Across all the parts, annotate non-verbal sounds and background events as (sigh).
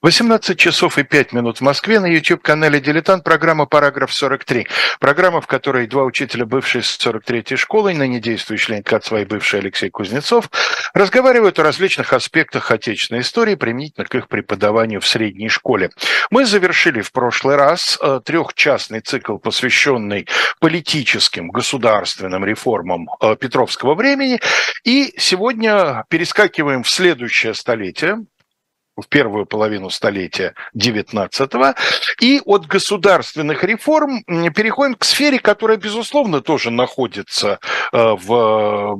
18 часов и 5 минут в Москве на YouTube-канале «Дилетант» программа «Параграф 43». Программа, в которой два учителя бывшей 43-й школы, ныне действующий член КАЦВА бывший Алексей Кузнецов, разговаривают о различных аспектах отечественной истории применительно к их преподаванию в средней школе. Мы завершили в прошлый раз э, трехчастный цикл, посвященный политическим, государственным реформам э, Петровского времени, и сегодня перескакиваем в следующее столетие, в первую половину столетия XIX, и от государственных реформ переходим к сфере, которая, безусловно, тоже находится э, в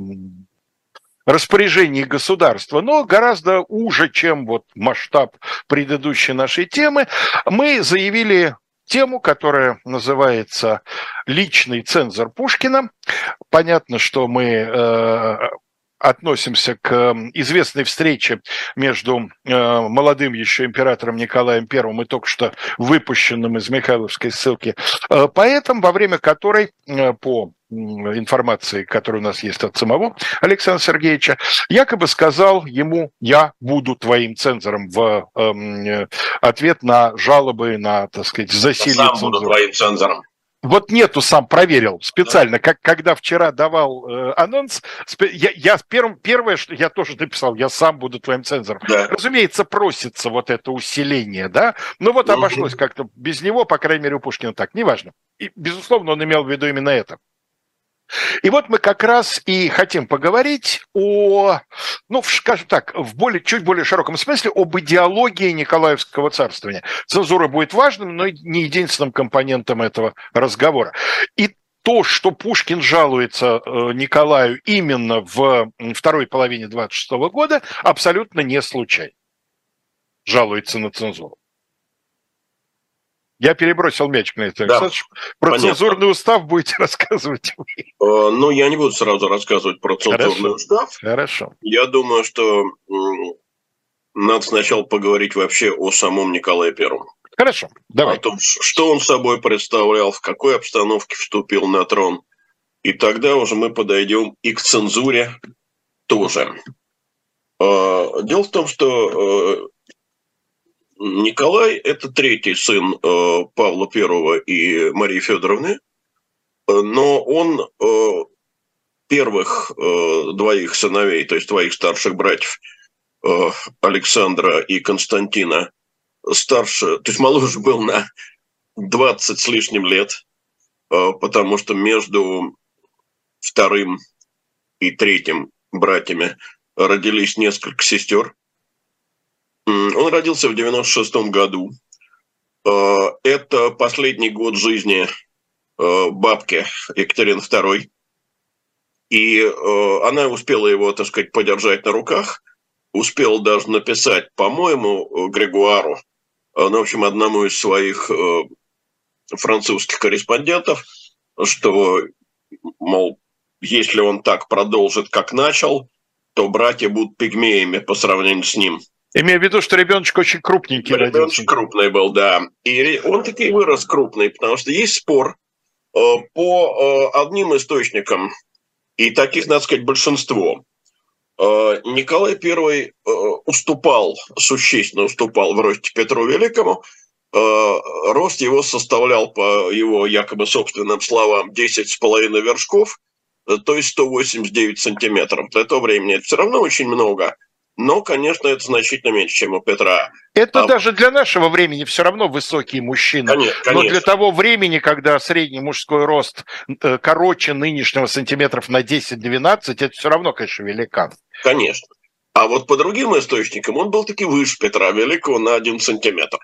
распоряжении государства, но гораздо уже, чем вот масштаб предыдущей нашей темы. Мы заявили тему, которая называется «Личный цензор Пушкина». Понятно, что мы э, относимся к известной встрече между э, молодым еще императором Николаем I и только что выпущенным из Михайловской ссылки э, поэтом, во время которой э, по информации, которая у нас есть от самого Александра Сергеевича, якобы сказал ему «я буду твоим цензором» в э, ответ на жалобы на, так сказать, засилие Я сам буду твоим цензором. Вот нету, сам проверил специально, как когда вчера давал э, анонс, я, я первым, первое, что я тоже написал, я сам буду твоим цензором. Да. Разумеется, просится вот это усиление, да, но вот обошлось как-то без него, по крайней мере, у Пушкина так, неважно. И, безусловно, он имел в виду именно это. И вот мы как раз и хотим поговорить о, ну, скажем так, в более, чуть более широком смысле об идеологии Николаевского царствования. Цензура будет важным, но не единственным компонентом этого разговора. И то, что Пушкин жалуется э, Николаю именно в второй половине 26 года, абсолютно не случайно. Жалуется на цензуру. Я перебросил мячик на это. Да. Про Понятно. цензурный устав будете (laughs) рассказывать. Э, ну, я не буду сразу рассказывать про цензурный Хорошо. устав. Хорошо. Я думаю, что надо сначала поговорить вообще о самом Николае Первом. Хорошо, давай. О том, что он собой представлял, в какой обстановке вступил на трон. И тогда уже мы подойдем и к цензуре тоже. Э, дело в том, что э, Николай – это третий сын э, Павла I и Марии Федоровны, э, но он э, первых двоих сыновей, то есть двоих старших братьев Александра и Константина, старше, то есть моложе был на 20 с лишним лет, потому что между вторым и третьим братьями родились несколько сестер – он родился в 96 году. Э, это последний год жизни э, бабки Екатерины II. И э, она успела его, так сказать, подержать на руках, успела даже написать, по-моему, Грегуару, ну, в общем, одному из своих французских корреспондентов, что, мол, если он так продолжит, как начал, то братья будут пигмеями по сравнению с ним – Имею в виду, что ребеночек очень крупненький Ребеночек родился. крупный был, да. И он таки вырос крупный, потому что есть спор э, по э, одним источникам, и таких, надо сказать, большинство. Э, Николай I уступал, существенно уступал в росте Петру Великому. Рост его составлял, по его якобы собственным словам, 10,5 вершков, то есть 189 сантиметров. Для того времени это все равно очень много – но, конечно, это значительно меньше, чем у Петра. Это а... даже для нашего времени все равно высокие мужчины. Конечно, конечно. Но для того времени, когда средний мужской рост э, короче нынешнего сантиметров на 10-12, это все равно, конечно, великан. Конечно. А вот по другим источникам он был таки выше Петра Великого на 1 сантиметр.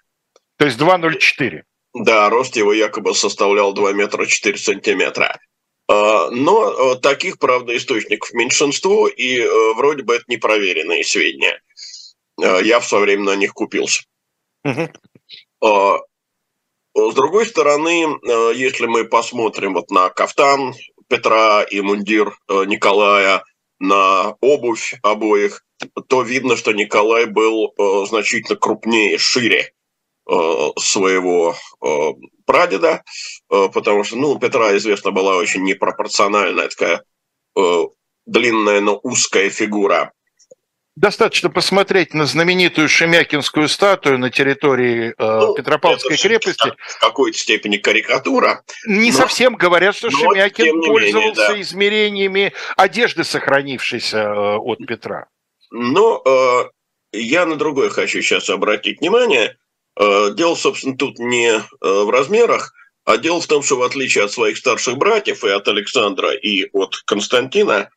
То есть 2,04. Да, рост его якобы составлял 2 метра 4 сантиметра. А, но э, таких, правда, источников меньшинство, и э, вроде бы это непроверенные сведения. А, я в свое время на них купился. Угу. С другой стороны, э, если мы посмотрим вот на кафтан Петра и мундир Николая, на обувь обоих, то видно, что Николай был значительно крупнее, шире Э, своего э, прадеда, э, потому что, ну, у Петра, известно, была очень непропорциональная такая длинная, но узкая фигура. Достаточно посмотреть на знаменитую Шемякинскую статую на территории э, ну, Петропавловской крепости. В какой-то степени карикатура. Не но, совсем говорят, что Шемякин пользовался менее, да. измерениями одежды, сохранившейся э, от Петра. Но э, я на другое хочу сейчас обратить внимание. Э, дело, собственно, тут не э, в размерах, а дело в том, что в отличие от своих старших братьев и от Александра, и от Константина,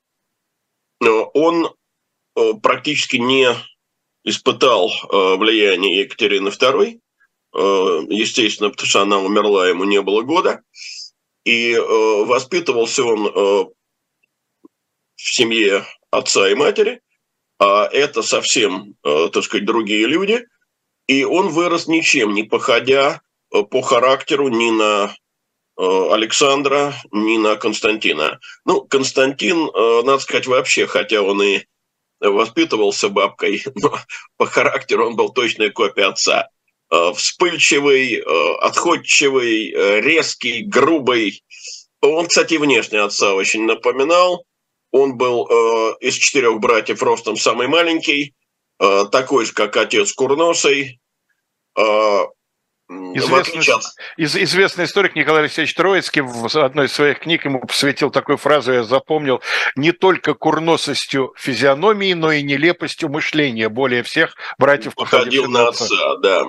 э, он практически не испытал влияния Екатерины II, естественно, потому что она умерла, ему не было года, и воспитывался он в семье отца и матери, а это совсем, так сказать, другие люди, и он вырос ничем, не походя по характеру ни на Александра, ни на Константина. Ну, Константин, надо сказать, вообще, хотя он и воспитывался бабкой, (laughs) но по характеру он был точная копия отца. Э, вспыльчивый, э, отходчивый, э, резкий, грубый. Он, кстати, внешне отца очень напоминал. Он был из четырех братьев ростом самый маленький, такой же, как отец Курносый. Известный, из, известный историк Николай Алексеевич Троицкий в одной из своих книг ему посвятил такую фразу, я запомнил, не только курносостью физиономии, но и нелепостью мышления более всех братьев, походил на отца. отца. Да.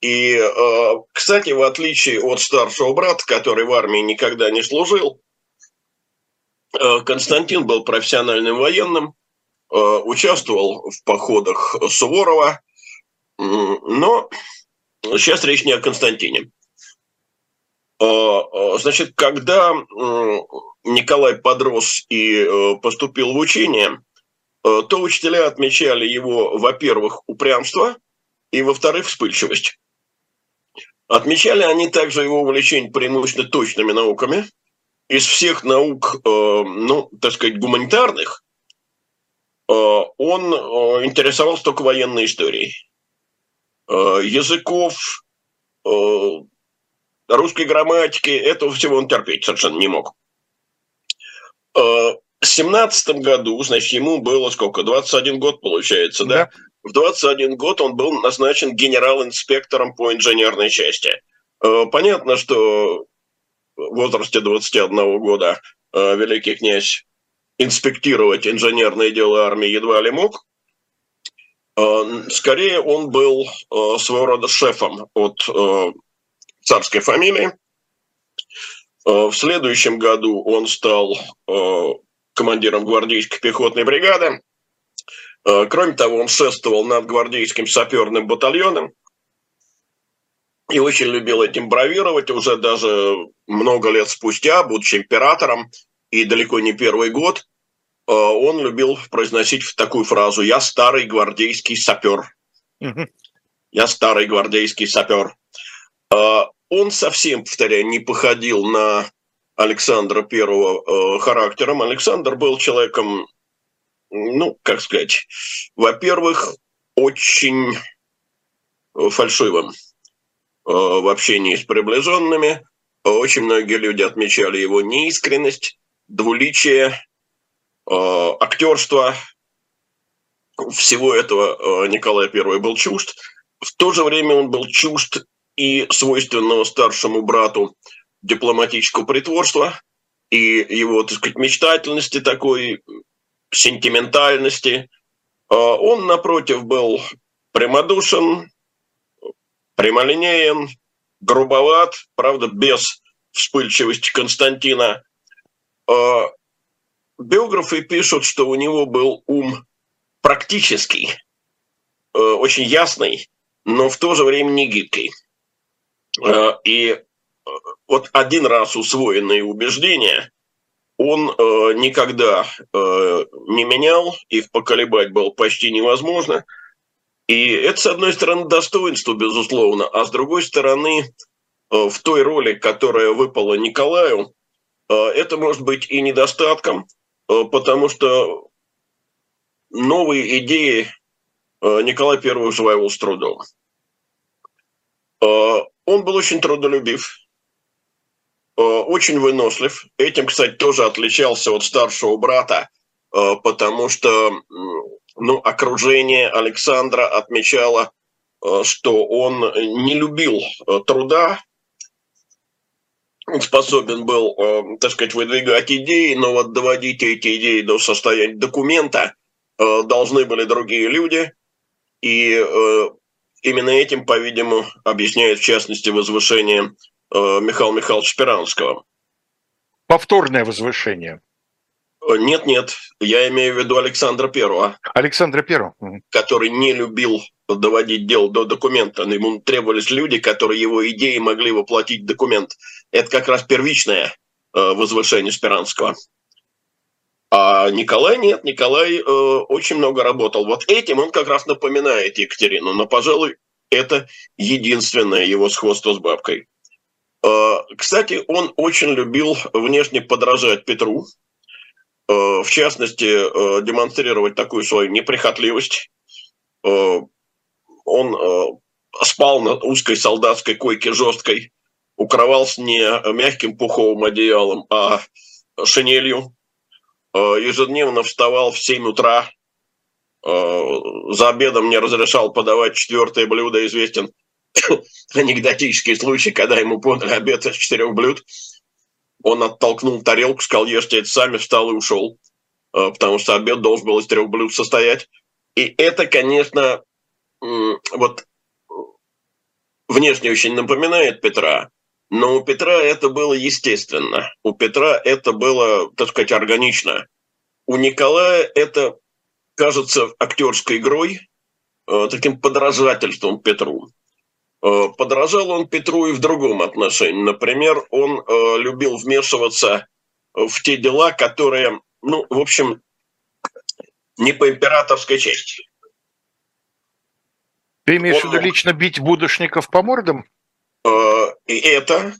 И, э, кстати, в отличие от старшего брата, который в армии никогда не служил, э, Константин был профессиональным военным, э, участвовал в походах Суворова, но Сейчас речь не о Константине. А, а, значит, когда Николай подрос и э, поступил в учение, э, то учителя отмечали его, во-первых, упрямство, и, во-вторых, вспыльчивость. Отмечали они также его увлечение преимущественно точными науками. Из всех наук, э, ну, так сказать, гуманитарных, он интересовался только военной историей. Э, языков, э, русской грамматики, этого всего он терпеть совершенно не мог. Э, в семнадцатом году, значит, ему было сколько, 21 год получается, да? да? В 21 год он был назначен генерал-инспектором по инженерной части. Понятно, что в возрасте 21 года великий князь инспектировать инженерные дела армии едва ли мог, Э, скорее, он был э, своего рода шефом от э, царской фамилии. В следующем году он стал командиром гвардейской пехотной бригады. Кроме того, он шествовал над гвардейским саперным батальоном и очень любил этим бравировать уже даже много лет спустя, будучи императором, и далеко не первый год – Э, он любил произносить такую фразу «Я старый гвардейский сапер». «Я старый гвардейский сапер». Э, он совсем, повторяю, не походил на Александра Первого э, характером. Александр был человеком, ну, как сказать, во-первых, очень фальшивым в общении с приближенными. Очень многие люди отмечали его неискренность, двуличие, Э, актерства, всего этого э, Николай I был чужд. В то же время он был чужд и свойственного старшему брату дипломатического притворства, и его, так сказать, мечтательности такой, сентиментальности. Э, он, напротив, был прямодушен, прямолинеен, грубоват, правда, без вспыльчивости Константина биографы пишут, что у него был ум практический, э, очень ясный, но в то же время не гибкий. Э, и э, вот один раз усвоенные убеждения он никогда не менял, их поколебать было почти невозможно. И это, с одной стороны, достоинство, безусловно, а с другой стороны, в той роли, которая выпала Николаю, это может быть и недостатком, Э, потому что новые идеи э, Николай I усваивал с трудом. Э, он был очень трудолюбив, очень вынослив. Этим, кстати, тоже отличался от старшего брата, потому что ну, окружение Александра отмечало, что он не любил труда, способен был, так сказать, выдвигать идеи, но вот доводить эти идеи до состояния документа должны были другие люди. И именно этим, по-видимому, объясняет, в частности, возвышение Михаила Михайловича Спиранского. Повторное возвышение. Нет, нет, я имею в виду Александра Первого. Александра Первого. Который не любил доводить дело до документа. Ему требовались люди, которые его идеи могли воплотить в документ. Это как раз первичное э, возвышение Спиранского. А Николай нет, Николай э, очень много работал. Вот этим он как раз напоминает Екатерину, но, пожалуй, это единственное его сходство с бабкой. Э, кстати, он очень любил внешне подражать Петру, Э, в частности, э, демонстрировать такую свою неприхотливость. Э, он спал на узкой солдатской койке жесткой, укрывался не мягким пуховым одеялом, а шинелью. Ежедневно вставал в 7 утра, за обедом не разрешал подавать четвертое блюдо, известен (coughs) анекдотический случай, когда ему подали обед из четырех блюд – он оттолкнул тарелку, сказал, ешьте это сами, встал и ушел, э, потому что обед должен был из трех блюд состоять. И это, конечно, вот внешне очень напоминает Петра, но у Петра это было естественно. У Петра это было, так сказать, органично. У Николая это кажется актерской игрой, э, таким подражательством Петру. Э, подражал он Петру и в другом отношении. Например, он э, любил вмешиваться в те дела, которые, ну, в общем, не по императорской чести. Ты имеешь в виду лично бить будущников по мордам? Э, это.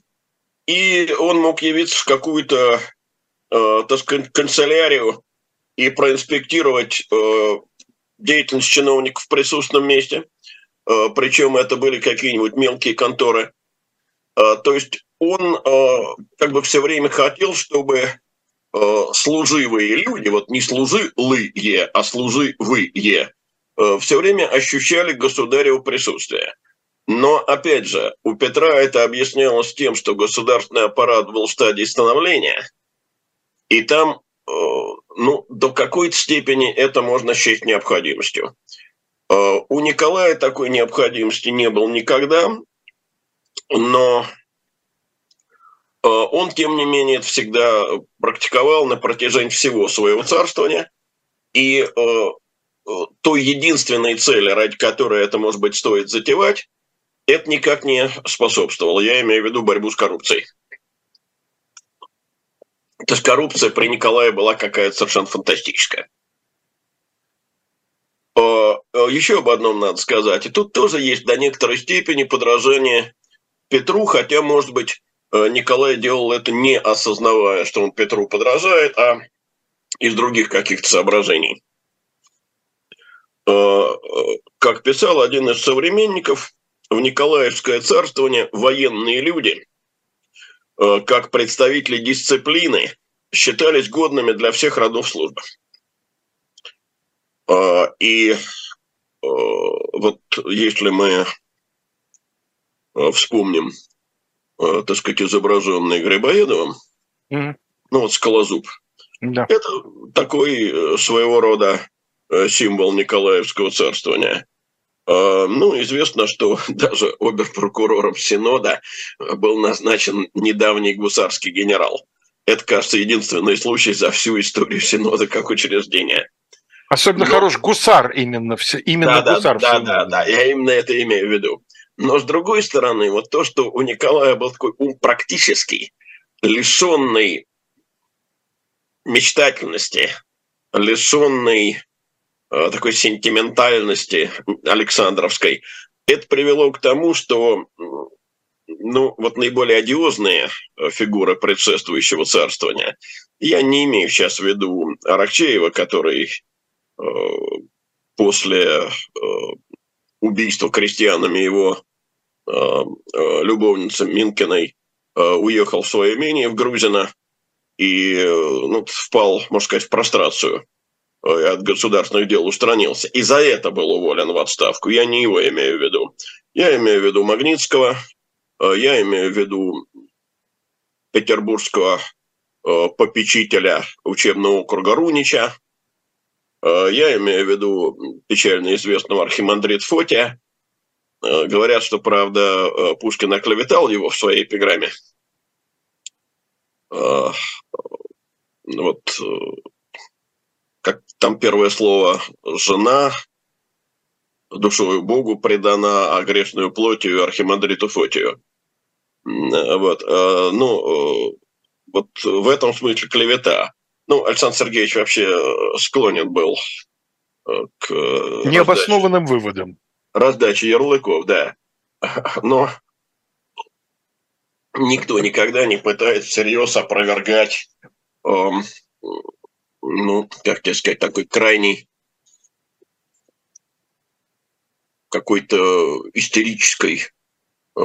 И он мог явиться в какую-то, э, так сказать, канцелярию и проинспектировать э, деятельность чиновников в присутственном месте – причем это были какие-нибудь мелкие конторы. То есть он как бы все время хотел, чтобы служивые люди, вот не служилые, а служивые, все время ощущали государево присутствие. Но, опять же, у Петра это объяснялось тем, что государственный аппарат был в стадии становления, и там ну, до какой-то степени это можно счесть необходимостью. Э, у Николая такой необходимости не было никогда, но э, он, тем не менее, это всегда практиковал на протяжении всего своего царствования. И э, той единственной цели, ради которой это, может быть, стоит затевать, это никак не способствовало. Я имею в виду борьбу с коррупцией. То есть коррупция при Николае была какая-то совершенно фантастическая. Э, еще об одном надо сказать. И тут тоже есть до некоторой степени подражание Петру, хотя, может быть, э, Николай делал это не осознавая, что он Петру подражает, а из других каких-то соображений. Э, как писал один из современников, в Николаевское царствование военные люди, как представители дисциплины, считались годными для всех родов службы. И Э, вот если мы э, вспомним, э, так сказать, изображенный Грибоедовым, mm-hmm. ну вот скалозуб, да. это такой своего рода символ Николаевского царствования. Ну, известно, что (laughs) даже оберпрокурором Синода был назначен недавний гусарский генерал. Это, кажется, единственный случай за всю историю Синода как учреждения. Особенно Но... хорош гусар именно, именно да, гусар. Да, да, да, да, я именно это имею в виду. Но с другой стороны, вот то, что у Николая был такой ум практический, лишенный мечтательности, лишенный э, такой сентиментальности Александровской, это привело к тому, что ну, вот наиболее одиозные э, фигуры предшествующего царствования, я не имею сейчас в виду Аракчеева, который Э, после э, убийства крестьянами его э, любовницы Минкиной уехал в свое имение в Грузино и ну, впал, можно сказать, в прострацию. От государственных дел устранился, и за это был уволен в отставку. Я не его имею в виду. Я имею в виду Магнитского, я имею в виду петербургского попечителя учебного округа Рунича, я имею в виду печально известного архимандрита Фотия. Говорят, что, правда, Пушкин оклеветал его в своей эпиграмме. Вот как там первое слово «жена», душою Богу предана, а грешную плотью архимандриту Фотию. Вот. Ну, вот в этом смысле клевета. Ну, Александр Сергеевич вообще э, склонен был э, к... Э, Необоснованным раздаче, выводам. Раздаче ярлыков, да. Но никто никогда не пытается всерьез опровергать, эм, ну, как тебе сказать, такой крайний какой-то истерической э,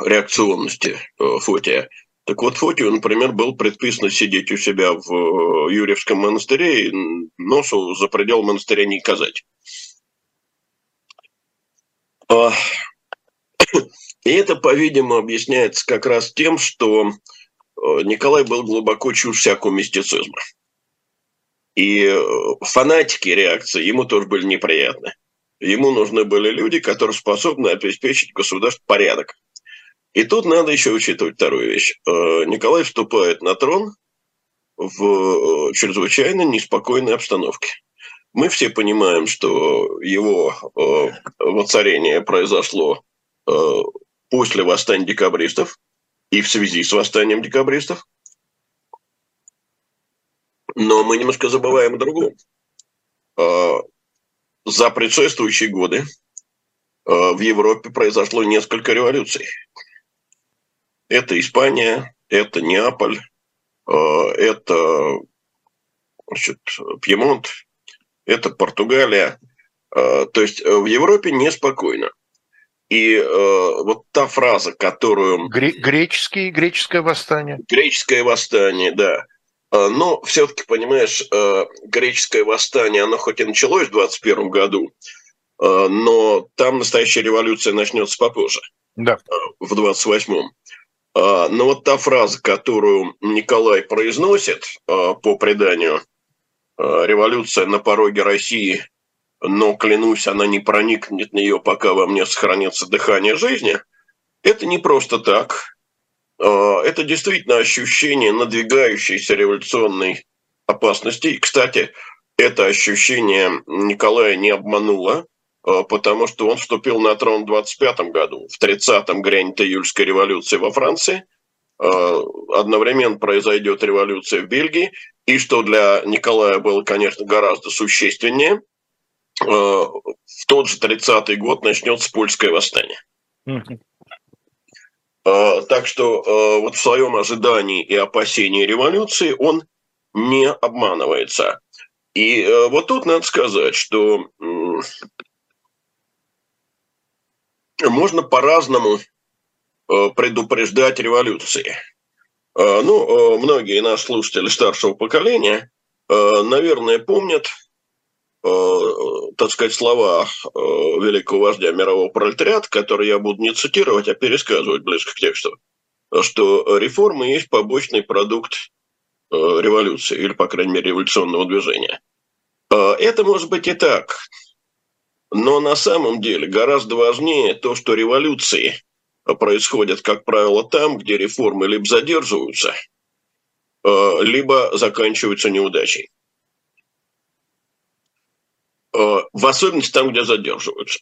реакционности э, Фотия. Так вот, Фотию, например, был предписано сидеть у себя в э, Юрьевском монастыре и носу за предел монастыря не казать. А, (coughs) и это, по-видимому, объясняется как раз тем, что э, Николай был глубоко чужд всякого мистицизма. И э, фанатики реакции ему тоже были неприятны. Ему нужны были люди, которые способны обеспечить государству порядок. И тут надо еще учитывать вторую вещь. Э, Николай вступает на трон в э, чрезвычайно неспокойной обстановке. Мы все понимаем, что его воцарение произошло после восстания декабристов и в связи с восстанием декабристов. Но мы немножко забываем о другом. За предшествующие годы в Европе произошло несколько революций. Это Испания, это Неаполь, э, это значит, Пьемонт, это Португалия. Э, то есть э, в Европе неспокойно. И вот та фраза, которую... Греческий, греческое восстание. Греческое восстание, да. Но все-таки, понимаешь, греческое восстание, оно хоть и началось в 21 году, но там настоящая революция начнется попозже. Да. В 28-м. А, но вот та фраза, которую Николай произносит по преданию «Революция на пороге России», но, клянусь, она не проникнет в нее, пока во мне сохранится дыхание жизни, это не просто так. Это действительно ощущение надвигающейся революционной опасности. И, кстати, это ощущение Николая не обмануло. Э, потому что он вступил на трон в 25 году. В 30-м грянет июльская революция во Франции, э, одновременно произойдет революция в Бельгии, и что для Николая было, конечно, гораздо существеннее, э, в тот же 30-й год начнется польское восстание. Так что вот в своем ожидании и опасении революции он не обманывается. И вот тут надо сказать, что можно по-разному предупреждать революции. Ну, многие наши слушатели старшего поколения, наверное, помнят, так сказать, слова великого вождя мирового пролетариата, которые я буду не цитировать, а пересказывать близко к тексту, что реформы есть побочный продукт революции, или, по крайней мере, революционного движения. Это может быть и так, но на самом деле гораздо важнее то, что революции происходят, как правило, там, где реформы либо задерживаются, э, либо заканчиваются неудачей. Э, в особенности там, где задерживаются.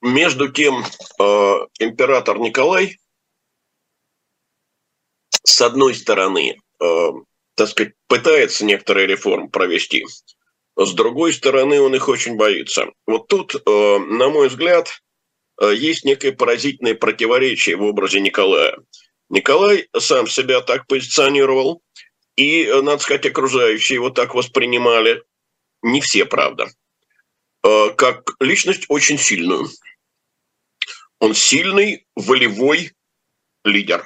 Между тем, э, император Николай, с одной стороны, так сказать, пытается некоторые реформы провести. С другой стороны, он их очень боится. Вот тут, э, на мой взгляд, э, есть некое поразительное противоречие в образе Николая. Николай сам себя так позиционировал, и, э, надо сказать, окружающие его так воспринимали. Не все, правда. Как личность очень сильную. Он сильный, волевой лидер.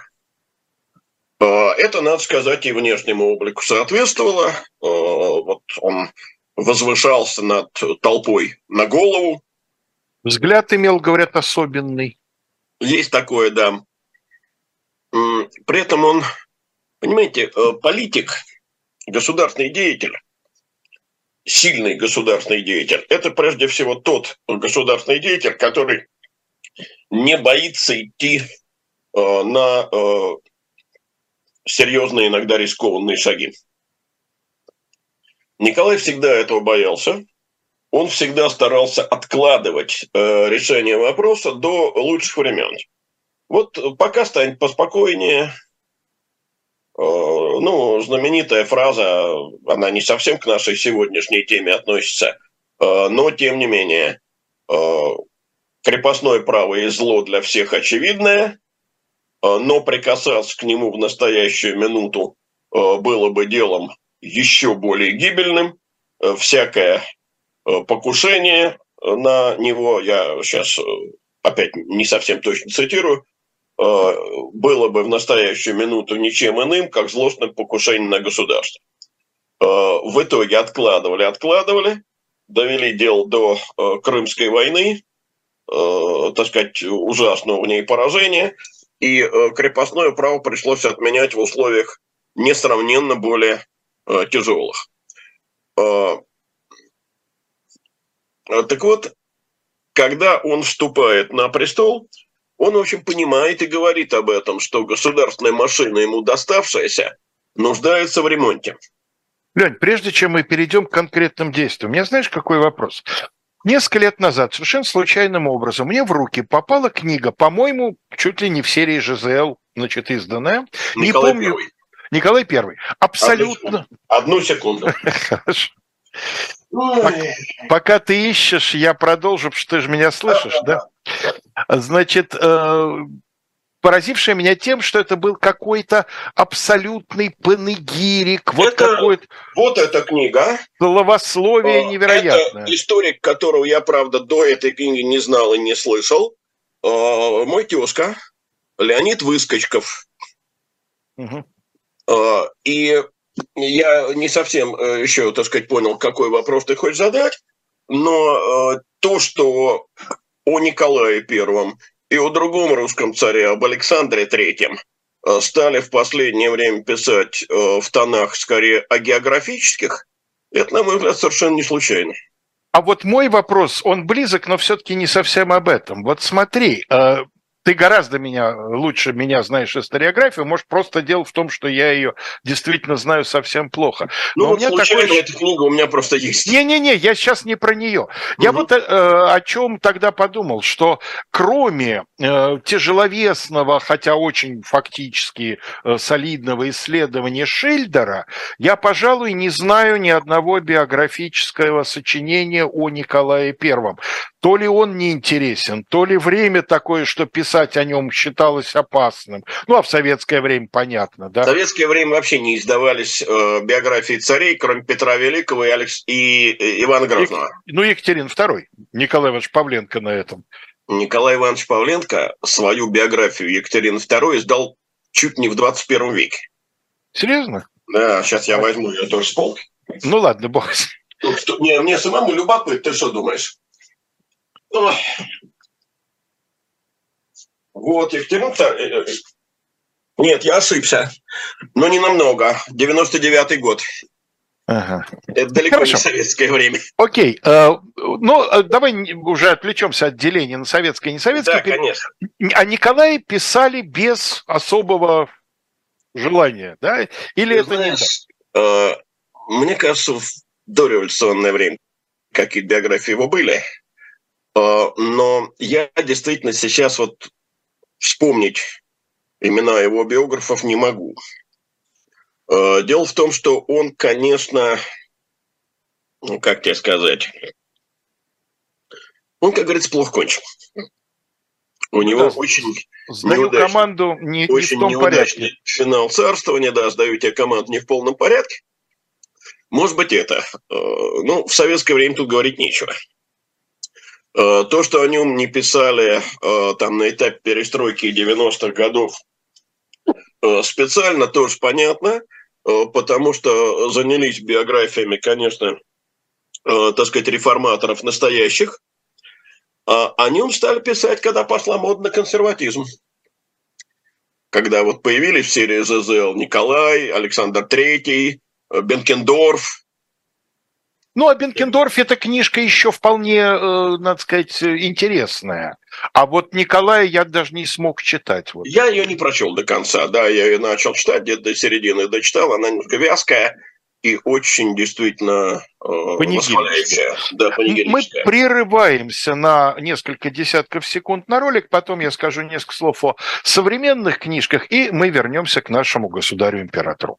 Это, надо сказать, и внешнему облику соответствовало. Вот он возвышался над толпой на голову. Взгляд имел, говорят, особенный. Есть такое, да. При этом он, понимаете, политик, государственный деятель, сильный государственный деятель, это прежде всего тот государственный деятель, который не боится идти э, на э, серьезные, иногда рискованные шаги. Николай всегда этого боялся. Он всегда старался откладывать э, решение вопроса до лучших времен. Вот пока станет поспокойнее, Э, ну, знаменитая фраза, она не совсем к нашей сегодняшней теме относится, э, но тем не менее, э, крепостное право и зло для всех очевидное, но прикасаться к нему в настоящую минуту было бы делом еще более гибельным. Всякое покушение на него, я сейчас опять не совсем точно цитирую, было бы в настоящую минуту ничем иным, как злостным покушением на государство. Э, в итоге откладывали, откладывали, довели дело до э, Крымской войны, так сказать, ужасного в ней поражения, и крепостное право пришлось отменять в условиях несравненно более тяжелых. Так вот, когда он вступает на престол, он, в общем, понимает и говорит об этом, что государственная машина ему доставшаяся нуждается в ремонте. Лень, прежде чем мы перейдем к конкретным действиям, у меня знаешь, какой вопрос? Несколько лет назад, совершенно случайным образом, мне в руки попала книга, по-моему, чуть ли не в серии ЖЗЛ, значит, изданная. Николай не помню. Первый. Николай Первый. Абсолютно. Одну секунду. (laughs) Хорошо. Пока, пока ты ищешь, я продолжу, потому что ты же меня слышишь, да? Значит, э, поразившее меня тем, что это был какой-то абсолютный панегирик. Вот, это, какой-то... вот эта книга. Словословие э, невероятное. Это историк, которого я, правда, до этой книги не знал и не слышал. Э, мой тезка Леонид Выскочков. Угу. И я не совсем еще, так сказать, понял, какой вопрос ты хочешь задать, но то, что о Николае Первом и о другом русском царе, об Александре Третьем, э, стали в последнее время писать э, в тонах скорее о географических, это, на мой взгляд, совершенно не случайно. А вот мой вопрос, он близок, но все-таки не совсем об этом. Вот смотри, э, ты гораздо меня лучше меня знаешь историографию, может, просто дело в том, что я ее действительно знаю совсем плохо. Ну, Но вот у меня такой... эта книга у меня просто есть. Не-не-не, я сейчас не про нее. Угу. Я вот э, о чем тогда подумал, что кроме э, тяжеловесного, хотя очень фактически э, солидного исследования Шильдера, я, пожалуй, не знаю ни одного биографического сочинения о Николае Первом то ли он не интересен, то ли время такое, что писать о нем считалось опасным. Ну, а в советское время понятно, да? В советское время вообще не издавались э, биографии царей, кроме Петра Великого и, Алекс... и э, Ивана Грозного. И, ну, Екатерин II, Николай Иванович Павленко на этом. Николай Иванович Павленко свою биографию Екатерины II издал чуть не в 21 веке. Серьезно? Да, сейчас я возьму ее тоже с полки. Ну ладно, бог. Мне, мне самому любопытно, ты что думаешь? Вот, Екатерина э, э, Нет, я ошибся. Но не намного. 99-й год. Ага. Это далеко Хорошо. не советское время. Окей. Э, ну, давай уже отвлечемся от деления на советское и несоветское. Да, конечно. А Николай писали без особого желания, да? Или Ты это знаешь, не так? Мне кажется, в дореволюционное время какие биографии его были. А, но я действительно сейчас вот вспомнить имена его биографов не могу. А, дело в том, что он, конечно, ну, как тебе сказать, он, как говорится, плохо кончил. У него да, очень сдаю команду не, очень не в том порядке. финал царствования, да, сдаю тебе команду не в полном порядке. Может быть, это. А, ну, в советское время тут говорить нечего. Э, то, что о нем не писали э, там на этапе перестройки 90-х годов, э, специально тоже понятно, потому что занялись биографиями, конечно, так сказать, реформаторов настоящих, а о нем стали писать, когда пошла мода на консерватизм. Когда вот появились в серии ЗЗЛ Николай, Александр Третий, Бенкендорф, ну, а Бенкендорф эта книжка еще вполне, э, надо сказать, интересная. А вот Николая я даже не смог читать. Вот. Я ее не прочел до конца, да, я ее начал читать, где-то до середины дочитал, она немножко вязкая и очень действительно э. Да, Мы прерываемся на несколько десятков секунд на ролик, потом я скажу несколько слов о современных книжках, и мы вернемся к нашему государю-императору.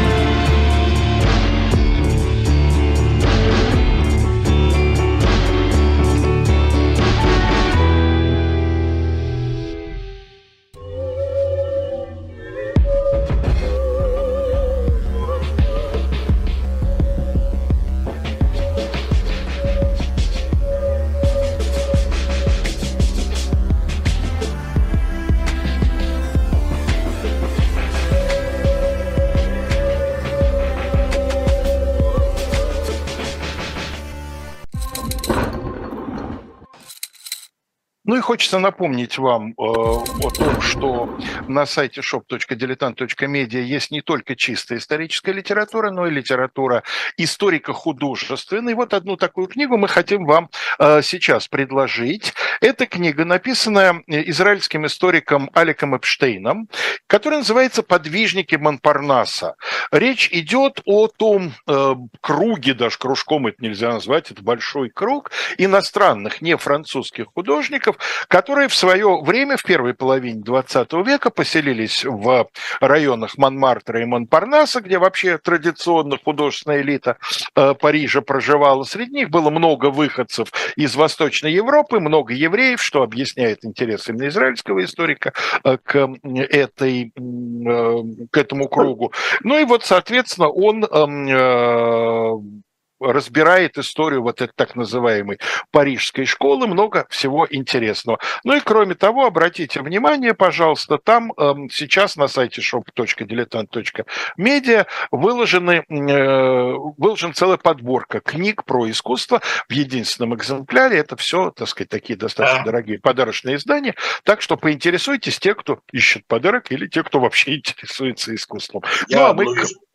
Хочется напомнить вам э, о том, что на сайте shop.diletant.media есть не только чистая историческая литература, но и литература историко-художественная. И вот одну такую книгу мы хотим вам э, сейчас предложить. Эта книга, написанная израильским историком Аликом Эпштейном, которая называется «Подвижники Монпарнаса». Речь идет о том э, круге, даже кружком это нельзя назвать, это большой круг иностранных, не французских художников, которые в свое время, в первой половине 20 века, поселились в районах Монмартра и Монпарнаса, где вообще традиционно художественная элита э, Парижа проживала. Среди них было много выходцев из Восточной Европы, много евреев, что объясняет интерес именно израильского историка э, к, этой, э, к этому кругу. Ну и вот, соответственно, он эм, разбирает историю вот этой так называемой парижской школы, много всего интересного. Ну и кроме того, обратите внимание, пожалуйста, там э, сейчас на сайте shop.diletant.media выложены, э, выложена целая подборка книг про искусство в единственном экземпляре. Это все, так сказать, такие достаточно дорогие подарочные издания. Так что поинтересуйтесь те, кто ищет подарок, или те, кто вообще (laughs) интересуется искусством. Я ну, а мы...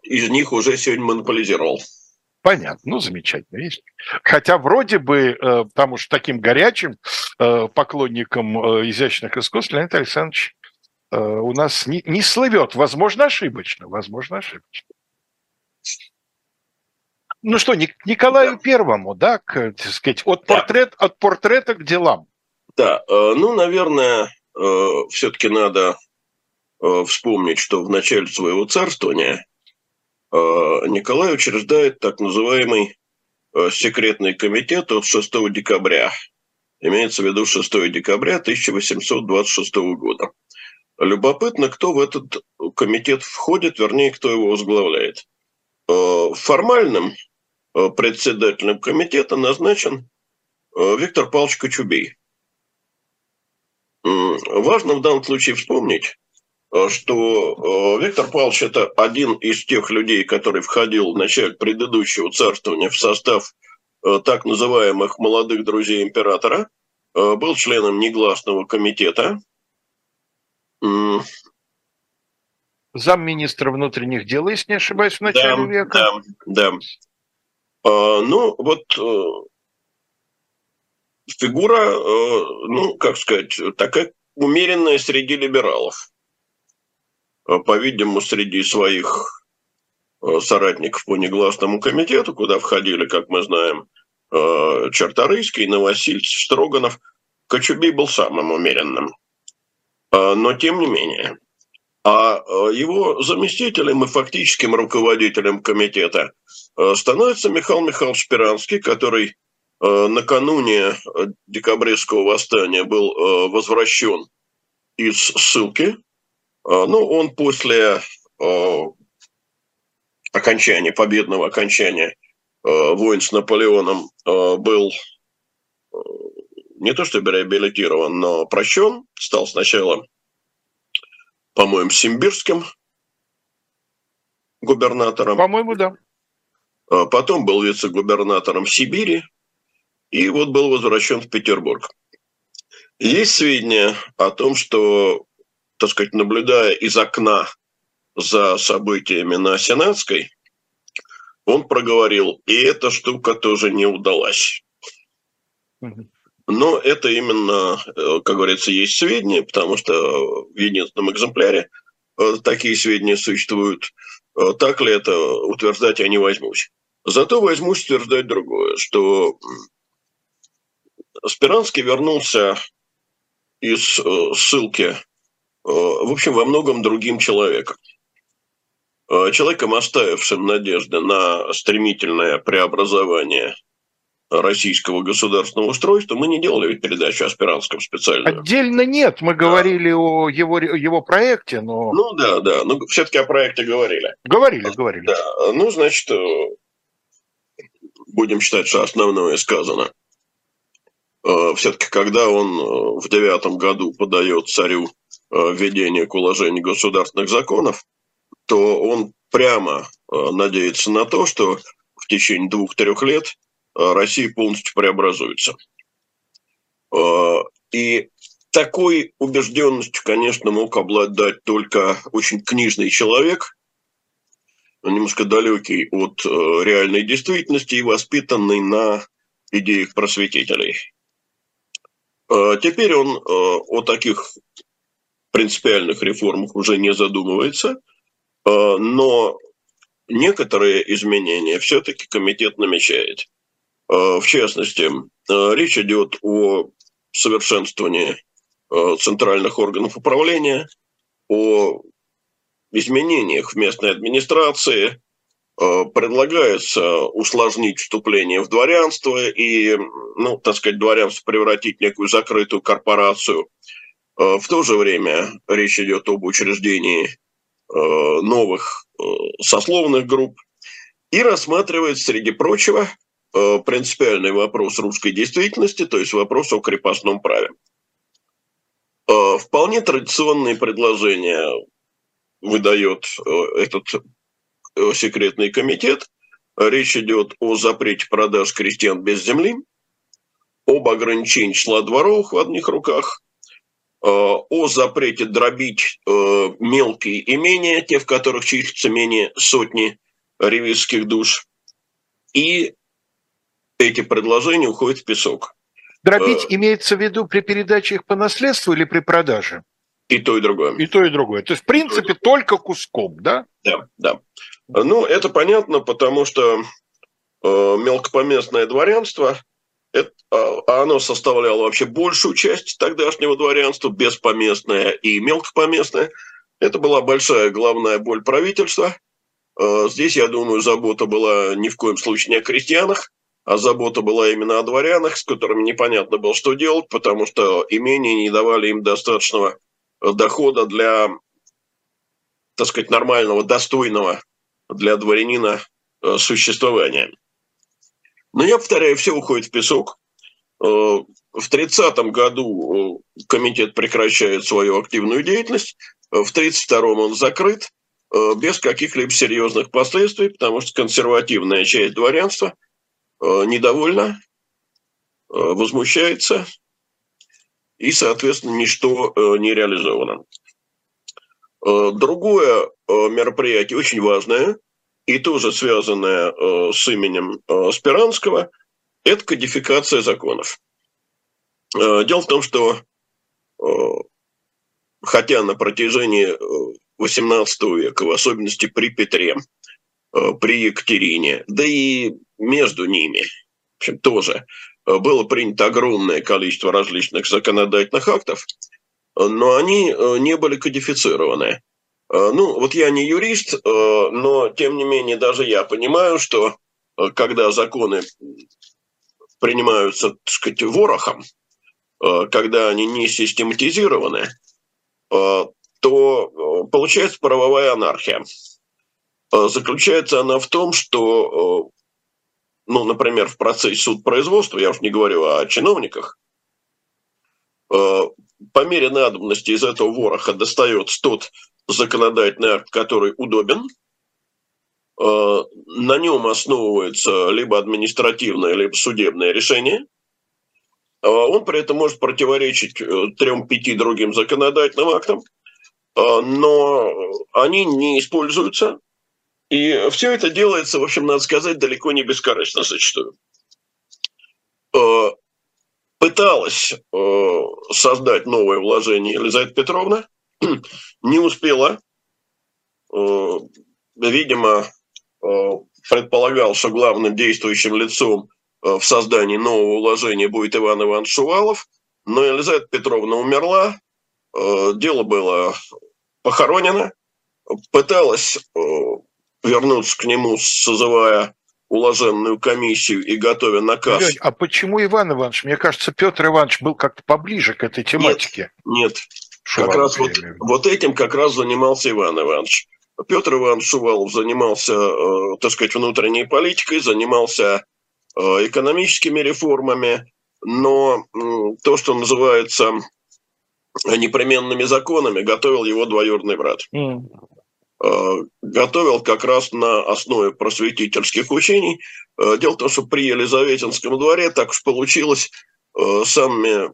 из них уже сегодня монополизировал. Понятно, ну замечательно. Видишь? Хотя вроде бы, э, потому что таким горячим э, поклонником э, изящных искусств Леонид Александрович у нас не, не слывет. Возможно, ошибочно. Возможно, ошибочно. Ну что, Николаю Первому, да, к, так сказать, от, портрет, да. от портрета к делам. Да, ну, наверное, все-таки надо вспомнить, что в начале своего царствования Э, Николай учреждает так называемый э, секретный комитет от 6 декабря. Имеется в виду 6 декабря 1826 года. Любопытно, кто в этот комитет входит, вернее, кто его возглавляет. Э, формальным председателем комитета назначен Виктор Павлович Кочубей. Важно в данном случае вспомнить, Э, что э, Виктор Павлович – это один из тех людей, который входил в начале предыдущего царствования в состав э, так называемых молодых друзей императора, был членом негласного комитета. Замминистра внутренних дел, если не ошибаюсь, в начале да, века. Да, да. Ну, вот фигура, ну, как сказать, такая умеренная среди либералов. Э, по-видимому, среди своих э, соратников по негласному комитету, куда входили, как мы знаем, э, Черторийский, Новосильцев, Строганов, Кочубей был самым умеренным. Но тем не менее, А его заместителем и фактическим руководителем комитета становится Михаил Михайлович Спиранский, который накануне декабристского восстания был возвращен из ссылки. Ну, он после окончания, победного окончания войн с Наполеоном был не то чтобы реабилитирован, но прощен. Стал сначала, по-моему, симбирским губернатором. По-моему, да. Потом был вице-губернатором Сибири. И вот был возвращен в Петербург. Есть сведения о том, что, так сказать, наблюдая из окна за событиями на Сенатской, он проговорил, и эта штука тоже не удалась. Но это именно, э, как говорится, есть сведения, потому что в единственном экземпляре э, такие сведения существуют. Э, так ли это утверждать я не возьмусь. Зато возьмусь утверждать другое, что Спиранский вернулся из ссылки, в общем, во многом другим человеком. Человеком, оставившим надежды на стремительное преобразование российского государственного устройства, мы не делали передачу о Спиранском специально. Отдельно нет, мы говорили да. о его, его проекте, но... Ну да, да, но все-таки о проекте говорили. Говорили, говорили. Да, ну значит, э, будем считать, что основное сказано. Э, все-таки, когда он э, в девятом году подает царю введение к уложению государственных законов, то он прямо надеется на то, что в течение двух-трех лет Э, Россия полностью преобразуется. Э, и такой убежденностью, конечно, мог обладать только очень книжный человек, немножко далекий от э, реальной действительности и воспитанный на идеях просветителей. Теперь он о таких принципиальных реформах уже не задумывается, но некоторые изменения все-таки комитет намечает. Э, в частности, э, речь идет о совершенствовании э, центральных органов управления, о изменениях в местной администрации, предлагается усложнить вступление в дворянство и, ну, так сказать, дворянство превратить в некую закрытую корпорацию. В то же время речь идет об учреждении новых сословных групп и рассматривает, среди прочего, Э, принципиальный вопрос русской действительности, то есть вопрос о крепостном праве. Э, вполне традиционные предложения выдает э, этот секретный комитет. Речь идет о запрете продаж крестьян без земли, об ограничении числа дворов в одних руках, о запрете дробить мелкие имения, те, в которых числится менее сотни ревизских душ, и эти предложения уходят в песок. Дробить э, имеется в виду при передаче их по наследству или при продаже? И то, и другое. И то, и другое. То есть, в принципе, только куском, да? Да, да. Ну, это понятно, потому что э, мелкопоместное дворянство, а оно составляло вообще большую часть тогдашнего дворянства, беспоместное и мелкопоместное. Это была большая главная боль правительства. Э, здесь, я думаю, забота была ни в коем случае не о крестьянах, а забота была именно о дворянах, с которыми непонятно было, что делать, потому что имения не давали им достаточного дохода для, так сказать, нормального, достойного для дворянина э, существования. Но я повторяю, все уходит в песок. Э, в 30-м году э, комитет прекращает свою активную деятельность, в 32-м он закрыт без каких-либо серьезных последствий, потому что консервативная часть дворянства – Э, недовольна, э, возмущается, и, соответственно, ничто э, не реализовано. Другое мероприятие очень важное и тоже связанное с именем Спиранского – это кодификация законов. Дело в том, что хотя на протяжении XVIII века, в особенности при Петре, при Екатерине, да и между ними в общем, тоже э, было принято огромное количество различных законодательных актов, но они э, не были кодифицированы. Ну, вот я не юрист, но тем не менее даже я понимаю, что когда законы принимаются, так сказать, ворохом, когда они не систематизированы, то получается правовая анархия. Заключается она в том, что, ну, например, в процессе суд производства, я уж не говорю о чиновниках, по мере надобности из этого вороха достается тот законодательный акт, который удобен, э, на нем основывается либо административное, либо судебное решение. Э, он при этом может противоречить э, трем-пяти другим законодательным актам, но они не используются. И все это делается, в общем, надо сказать, далеко не бескорыстно зачастую пыталась э, создать новое вложение Елизавета Петровна, (clears throat) не успела. Э, видимо, э, предполагал, что главным действующим лицом э, в создании нового вложения будет Иван Иванович Шувалов, но Елизавета Петровна умерла, э, дело было похоронено, пыталась э, вернуться к нему, созывая уложенную комиссию и готовя наказ. Лень, а почему Иван Иванович? Мне кажется, Петр Иванович был как-то поближе к этой тематике. Нет, нет. Шувалов, как раз вот, вот этим как раз занимался Иван Иванович. Петр Иванович Шувалов занимался, э, так сказать, внутренней политикой, занимался э, экономическими реформами, но то, что называется непременными законами, готовил его двоюродный брат. Mm. Готовил как раз на основе просветительских учений. Дело в том, что при Елизаветинском дворе так уж получилось, самыми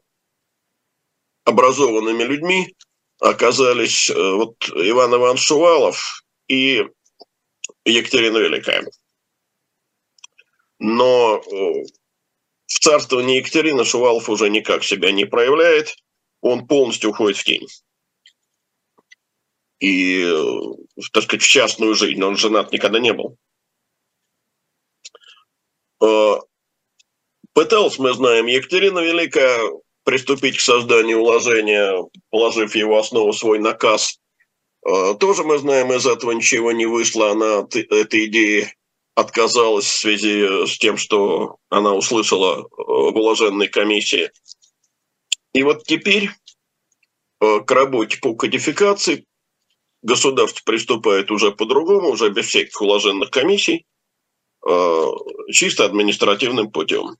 образованными людьми оказались вот Иван Иван Шувалов и Екатерина Великая. Но в царствовании Екатерины Шувалов уже никак себя не проявляет, он полностью уходит в тень и, так сказать, в частную жизнь. Он женат никогда не был. Э, пыталась, мы знаем, Екатерина Великая приступить к созданию уложения, положив его основу свой наказ. Э, тоже мы знаем, из этого ничего не вышло. Она от этой идеи отказалась в связи с тем, что она услышала э, в уложенной комиссии. И вот теперь к работе по кодификации государство приступает уже по-другому, уже без всяких уложенных комиссий, э, чисто административным путем.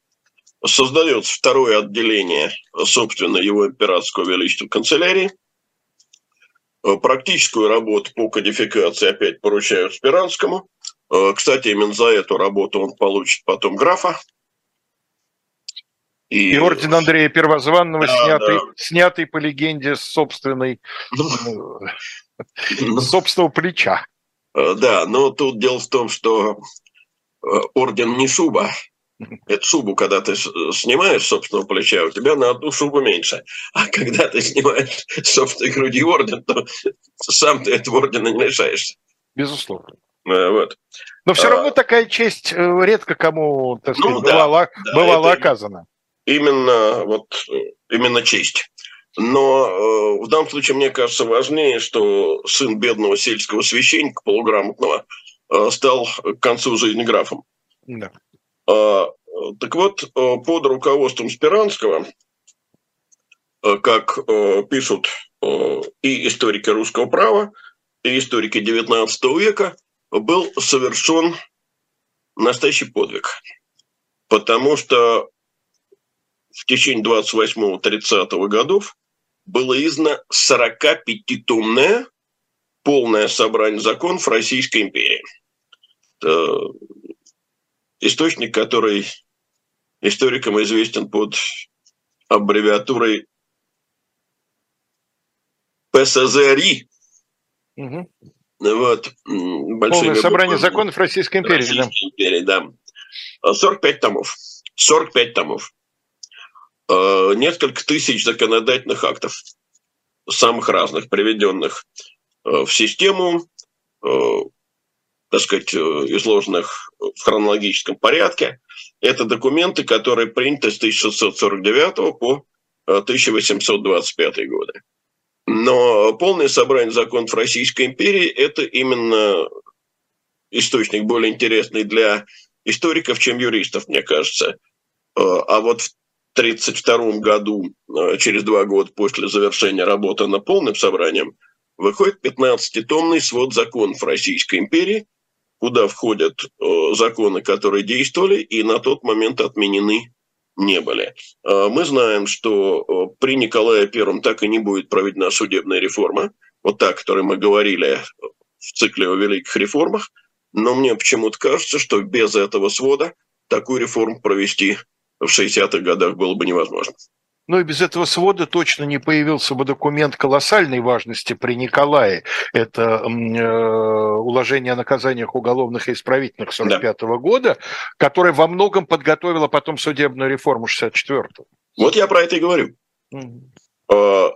Создается второе отделение, собственно, его императорского величества канцелярии. Э, практическую работу по кодификации опять поручают Спиранскому. Э, кстати, именно за эту работу он получит потом графа. И, и орден Андрея Первозванного, да, снятый, да. снятый по легенде с собственной ну, ну, собственного плеча. Э, да, но тут дело в том, что э, орден не шуба. Это шубу, когда ты снимаешь собственного плеча, у тебя на одну шубу меньше. А когда ты снимаешь собственной груди орден, то сам ты этого ордена не лишаешься. Безусловно. Э, вот. Но все а, равно такая честь редко кому, так сказать, ну, бывала, да, бывала оказана. Именно, вот, именно честь. Но э, в данном случае, мне кажется, важнее, что сын бедного сельского священника, полуграмотного, э, стал к концу жизни графом. Да. Э, так вот, э, под руководством Спиранского, э, как э, пишут и историки русского права, и историки XIX века, был совершен настоящий подвиг. Потому что в течение 28-30 годов было издано 45-томное полное собрание законов Российской империи. Источник, который историкам известен под аббревиатурой ПСЗРИ. Угу. Вот, Полное собрание законов Российской империи. Российской империи, да. 45 томов. 45 томов. Э, несколько тысяч законодательных актов, самых разных, приведенных э, в систему, э, так сказать, изложенных в хронологическом порядке. Это документы, которые приняты с 1649 по 1825 годы. Но полное собрание законов Российской империи – это именно источник более интересный для историков, чем юристов, мне кажется. А вот в 1932 году, через два года после завершения работы над полным собранием, выходит 15-томный свод законов Российской империи, куда входят законы, которые действовали и на тот момент отменены не были. А, мы знаем, что при Николае Первом так и не будет проведена судебная реформа, вот та, о которой мы говорили в цикле о великих реформах, но мне почему-то кажется, что без этого свода такую реформу провести в 60-х годах было бы невозможно. Ну и без этого свода точно не появился бы документ колоссальной важности при Николае. Это э, уложение о наказаниях уголовных и исправительных 45 -го да. года, которое во многом подготовило потом судебную реформу 64-го. Вот я про это и говорю. Mm-hmm.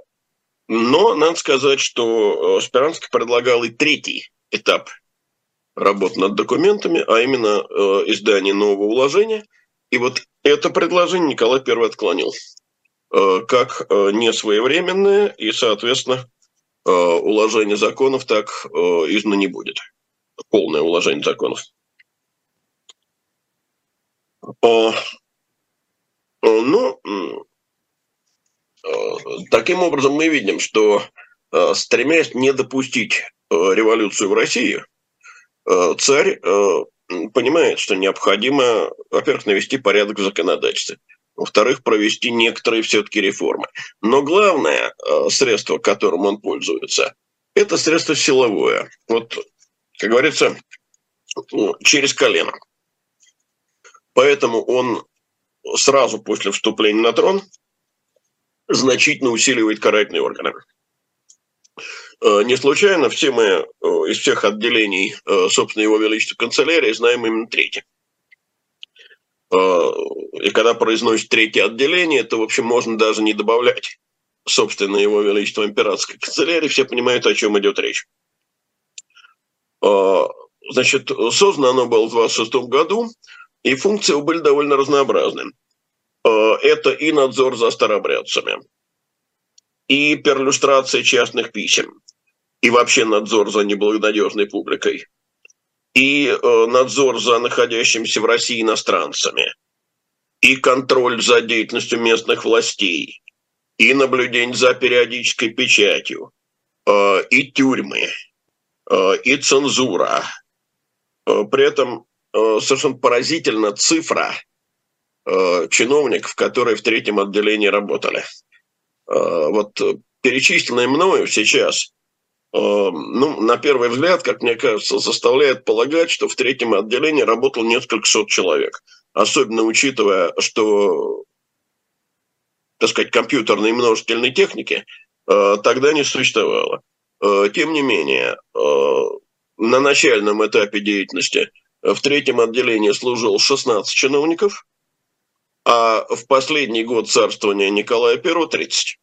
Но надо сказать, что э, Спиранский предлагал и третий этап работы над документами, а именно э, издание нового уложения. И вот это предложение Николай I отклонил. Э, как э, несвоевременное, и, соответственно, э, уложение законов так издано не будет. Полное уложение законов. Ну, таким образом мы видим, что стремясь не допустить революцию в России, царь понимает, что необходимо, во-первых, навести порядок в законодательстве – во-вторых, провести некоторые все-таки реформы. Но главное э, средство, которым он пользуется, это средство силовое. Вот, как говорится, через колено. Поэтому он сразу после вступления на трон значительно усиливает карательные органы. Э, не случайно все мы э, из всех отделений, собственно, Его Величества канцелярии знаем именно третье. Э, и когда произносит третье отделение, то, в общем, можно даже не добавлять, собственно, его величество императорской канцелярии, все понимают, о чем идет речь. Э, значит, создано оно было в 26 году, и функции были довольно разнообразны. Э, это и надзор за старобрядцами, и перлюстрация частных писем, и вообще надзор за неблагонадежной публикой – и э, надзор за находящимися в России иностранцами, и контроль за деятельностью местных властей, и наблюдение за периодической печатью, э, и тюрьмы, э, и цензура. При этом совершенно поразительна цифра чиновников, которые в третьем отделении работали. Вот перечисленные мною сейчас ну, на первый взгляд, как мне кажется, заставляет полагать, что в третьем отделении работало несколько сот человек. Особенно учитывая, что, так сказать, компьютерной и множительной техники э, тогда не существовало. Э, тем не менее, э, на начальном этапе деятельности в третьем отделении служил 16 чиновников, а в последний год царствования Николая I – 30.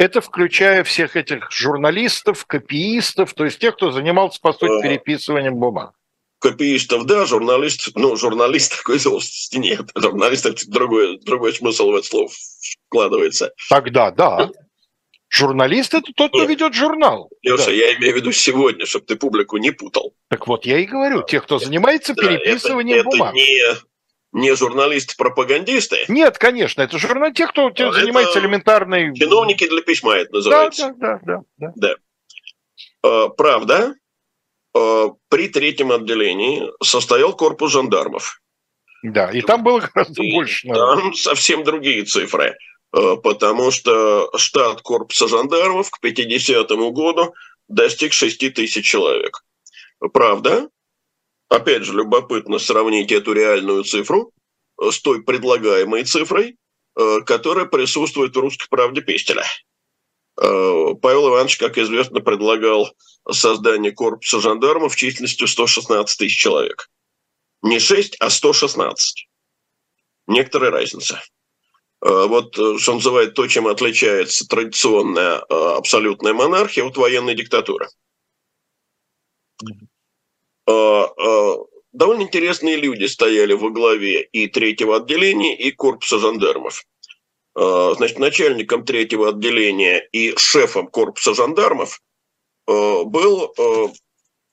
Это включая всех этих журналистов, копиистов, то есть тех, кто занимался, по сути, переписыванием бумаг. Копиистов, да, журналистов, ну, журналист такой (laughs) должности нет. Журналистов другой, другой смысл в это слово вкладывается. Тогда, да. Журналист – это тот, кто ведет журнал. Леша, да. я имею в виду сегодня, чтобы ты публику не путал. Так вот, я и говорю, тех, кто занимается да, переписыванием это, бумаг. Это не не журналисты-пропагандисты. Нет, конечно, это журнал те, кто это занимается элементарной... Чиновники для письма это называется. Да, да, да. да. да. Правда, а, при третьем отделении состоял корпус жандармов. Да, и там было гораздо и больше. Наверное. Там совсем другие цифры, а, потому что штат корпуса жандармов к 50-му году достиг 6 тысяч человек. Правда, Опять же, любопытно сравнить эту реальную цифру э, с той предлагаемой цифрой, э, которая присутствует в «Русской правде» Пестеля. Э, Павел Иванович, как известно, предлагал создание корпуса жандармов численностью 116 тысяч человек. Не 6, а 116. Некоторая разница. Вот, что называет, то, чем отличается традиционная абсолютная монархия от военной диктатуры. А, а, довольно интересные люди стояли во главе и третьего отделения, и корпуса жандармов. значит, начальником третьего отделения и шефом корпуса жандармов был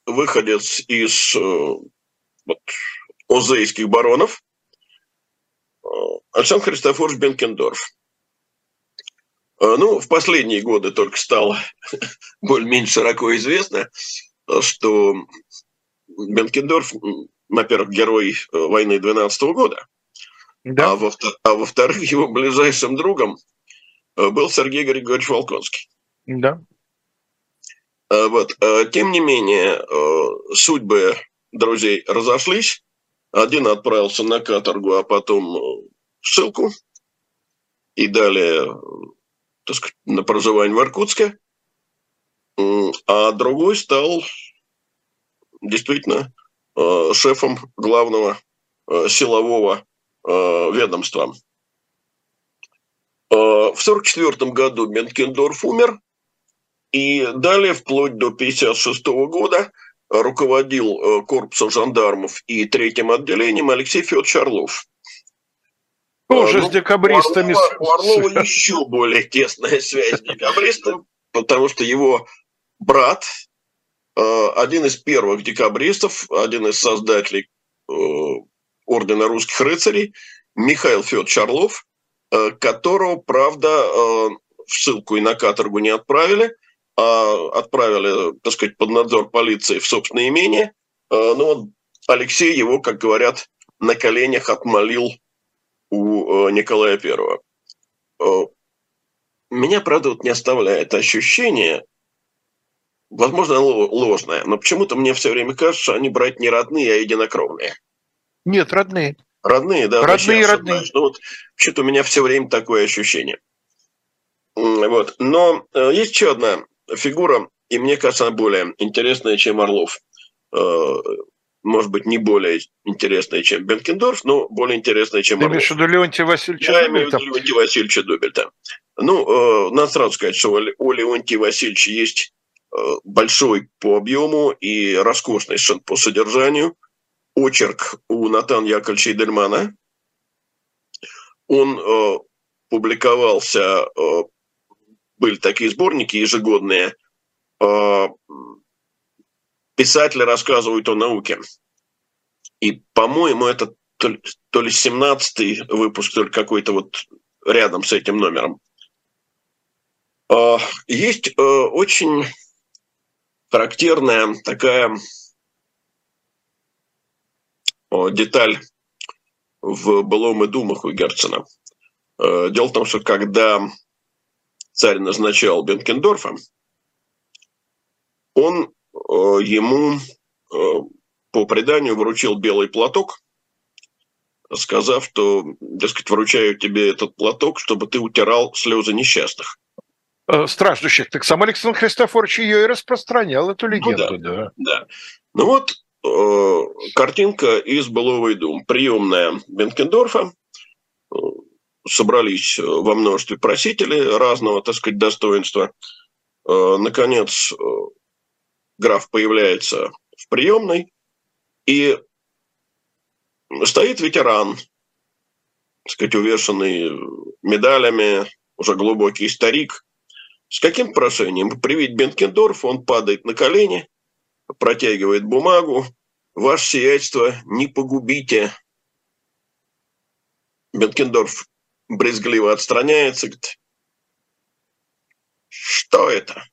выходец из вот, озейских баронов Александр Христофорович Бенкендорф. Ну, в последние годы только стало (laughs) более-менее широко известно, что Бенкендорф, во-первых, герой войны 12 года, да. а, во- а во-вторых, его ближайшим другом был Сергей Григорьевич Волконский. Да. Вот. Тем не менее, судьбы друзей разошлись. Один отправился на каторгу, а потом в ссылку. И далее, так сказать, на проживание в Иркутске. А другой стал действительно шефом главного силового ведомства. В 1944 году Бенкендорф умер, и далее, вплоть до 1956 года, руководил корпусом жандармов и третьим отделением Алексей Федорович Орлов. Тоже ну, с декабристами. У Орлова, у Орлова еще более тесная связь с декабристами, потому что его брат, один из первых декабристов, один из создателей Ордена русских рыцарей, Михаил Федорович Орлов, которого, правда, в ссылку и на каторгу не отправили – а, отправили, так сказать, под надзор полиции в собственное имение. А, ну Алексей его, как говорят, на коленях отмолил у Николая Первого. Меня, правда, вот не оставляет ощущение, возможно, ложное, но почему-то мне все время кажется, что они брать не родные, а единокровные. Нет, родные. Родные, да. Родные, родные. Ну, вот, что-то у меня все время такое ощущение. Вот. Но э, есть еще одна фигура, и мне кажется, она более интересная, чем Орлов. Э, может быть, не более интересная, чем Бенкендорф, но более интересная, чем Ты Орлов. имеешь в виду Леонтия Васильевича Я имею в виду Леонтия Васильевича Дубельта. Ну, э, надо сразу сказать, что у Леонтия Васильевича есть большой по объему и роскошный по содержанию очерк у Натана Яковлевича Эдельмана. Он э, публиковался э, были такие сборники ежегодные. А, писатели рассказывают о науке. И, по-моему, это то ли, то ли 17-й выпуск, то ли какой-то вот рядом с этим номером. А, есть э, очень характерная такая деталь в «Былом и думах» у Герцена. Э, дело в том, что когда царь назначал Бенкендорфа, он э, ему э, по преданию вручил белый платок, сказав, что, дескать, вручаю тебе этот платок, чтобы ты утирал слезы несчастных. Э, страждущих. Так сам Александр Христофорович ее и распространял, эту легенду. Ну, да, да. да. Ну вот э, картинка из «Быловой дум». Приемная Бенкендорфа собрались э, во множестве просителей разного, так сказать, достоинства. Э, наконец, э, граф появляется в приемной, и стоит ветеран, так сказать, увешанный медалями, уже глубокий старик. С каким прошением? Привить Бенкендорф, он падает на колени, протягивает бумагу. Ваше сиятельство, не погубите. Бенкендорф брезгливо отстраняется, говорит, что это?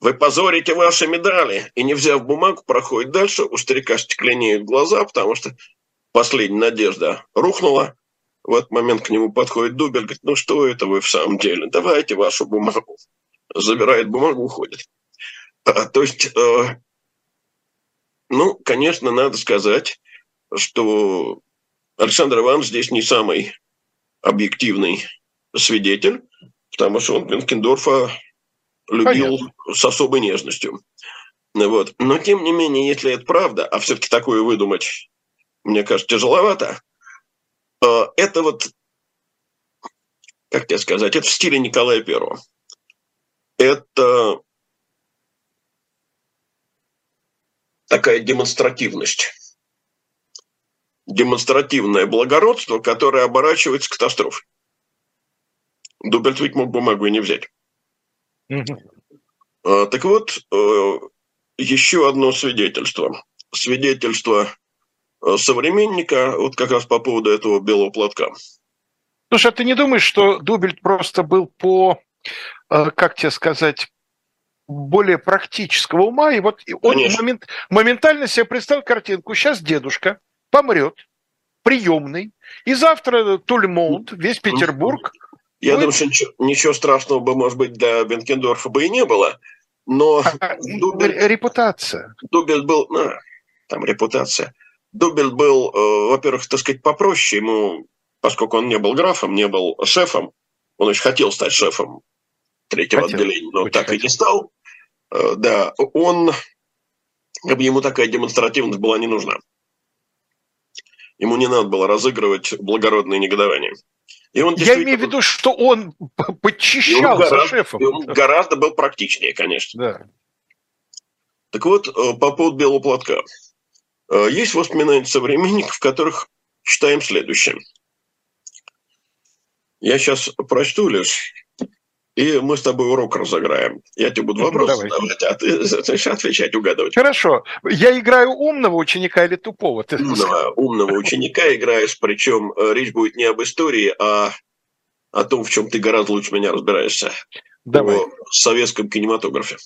Вы позорите ваши медали. И не взяв бумагу, проходит дальше. У старика стекленеют глаза, потому что последняя надежда рухнула. В этот момент к нему подходит Дубель, говорит, ну что это вы в самом деле? Давайте вашу бумагу. Забирает бумагу, уходит. А, то есть, э, ну, конечно, надо сказать, что Александр Иванович здесь не самый объективный свидетель, потому что он Бенкендорфа любил Понятно. с особой нежностью. Вот. Но, тем не менее, если это правда, а все-таки такое выдумать, мне кажется, тяжеловато, э, это вот, как тебе сказать, это в стиле Николая Первого. Это такая демонстративность демонстративное благородство, которое оборачивается катастрофой. Дубельт ведь мог бумагу и не взять. Угу. Так вот, еще одно свидетельство. Свидетельство современника, вот как раз по поводу этого белого платка. Слушай, а ты не думаешь, что Дубельт просто был по, как тебе сказать, более практического ума, и вот он момент, моментально себе представил картинку. Сейчас дедушка помрет, приемный, и завтра Тульмонт, весь Петербург. Я будет... думаю, что ничего, ничего страшного бы, может быть, для Бенкендорфа бы и не было, но... А, Дубель, репутация. Дубель был... Ну, там репутация. Дубель был, э, во-первых, так сказать, попроще. Ему, поскольку он не был графом, не был шефом, он очень хотел стать шефом третьего хотел, отделения, но так хотел. и не стал. Э, да, он, как бы ему такая демонстративность была не нужна. Ему не надо было разыгрывать благородные негодования. И он Я имею в виду, что он подчищал за шефом. он гораздо был практичнее, конечно. Да. Так вот, э, по поводу белого платка. Э, есть воспоминания современников, в которых читаем следующее. Я сейчас прочту лишь и мы с тобой урок разыграем. Я тебе буду вопросы Давай. задавать, а ты начнешь отвечать, угадывать. Хорошо. Я играю умного ученика или тупого? Ты умного, умного ученика играешь, причем э, речь будет не об истории, а о том, в чем ты гораздо лучше меня разбираешься. Давай. О советском кинематографе.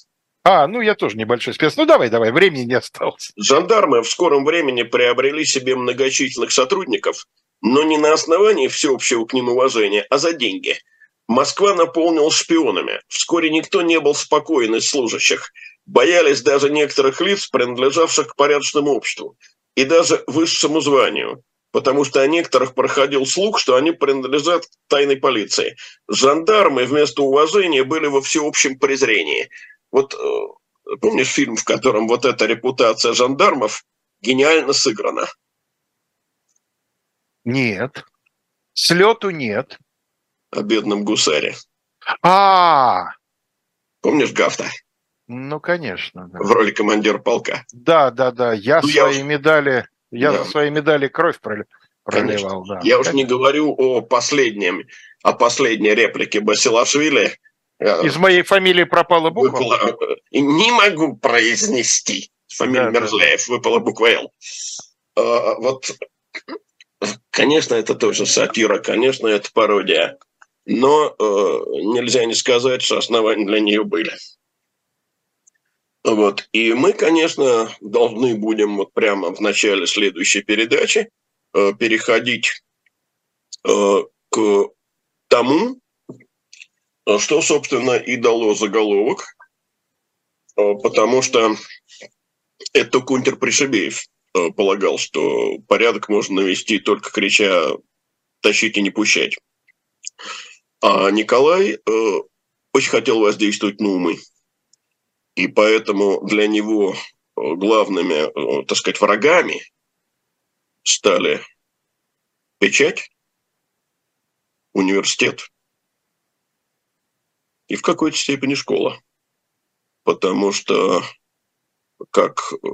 А, ну я тоже небольшой спец. Ну давай, давай, времени не осталось. Жандармы в скором времени приобрели себе многочисленных сотрудников, но не на основании всеобщего к ним уважения, а за деньги – Москва наполнилась шпионами. Вскоре никто не был спокоен из служащих. Боялись даже некоторых лиц, принадлежавших к порядочному обществу. И даже высшему званию. Потому что о некоторых проходил слух, что они принадлежат тайной полиции. Жандармы вместо уважения были во всеобщем презрении. Вот э, помнишь фильм, в котором вот эта репутация жандармов гениально сыграна? Нет. Слету нет о бедном гусаре. А, Помнишь Гафта? Ну, конечно. Да. В роли командира полка. Да, да, да. Я ну, свои я медали, я да. свои медали кровь проливал. Конечно. Да. Я уж не говорю о последнем, о последней реплике Басилашвили. Э, Из моей фамилии пропала буква? Выпала, э, не могу произнести. Фамилия да, Мерзляев, да. выпала буква «Л». А, вот, конечно, это тоже сатира, конечно, это пародия но э, нельзя не сказать, что основания для нее были. Вот. И мы, конечно, должны будем вот прямо в начале следующей передачи э, переходить э, к тому, что, собственно, и дало заголовок, э, потому что это Кунтер Пришибеев э, полагал, что порядок можно навести только крича «тащить и не пущать». А Николай э, очень хотел воздействовать на умы. И поэтому для него э, главными, э, так сказать, врагами стали печать, университет и в какой-то степени школа. Потому что, как э,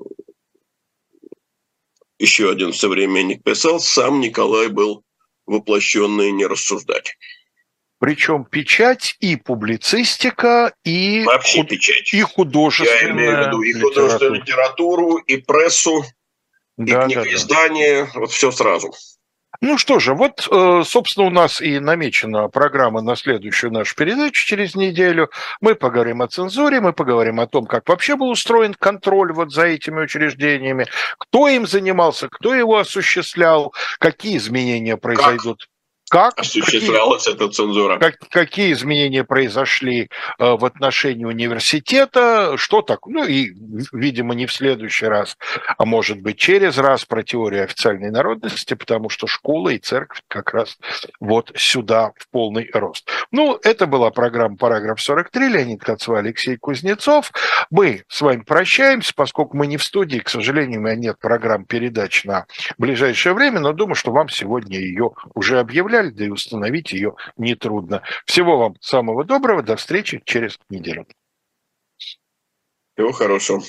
еще один современник писал, сам Николай был воплощенный не рассуждать. Причем печать и публицистика, и, Вообще худ... печать. и художественная Я имею в виду и художественную литературу, и прессу, да, и книгоиздание, да, да. вот все сразу. Ну что же, вот, э, собственно, у нас и намечена программа на следующую нашу передачу через неделю. Мы поговорим о цензуре, мы поговорим о том, как вообще был устроен контроль вот за этими учреждениями, кто им занимался, кто его осуществлял, какие изменения произойдут. Как? Осуществлялась какие, эта цензура? Как, какие изменения произошли э, в отношении университета? Что так? Ну и, видимо, не в следующий раз, а может быть через раз про теорию официальной народности, потому что школа и церковь как раз вот сюда в полный рост. Ну, это была программа «Параграф 43». Леонид Кацва, Алексей Кузнецов. Мы с вами прощаемся, поскольку мы не в студии, к сожалению, у меня нет программ передач на ближайшее время, но думаю, что вам сегодня ее уже объявляют объявляли, да и установить ее нетрудно. Всего вам самого доброго, до встречи через неделю. Всего хорошего.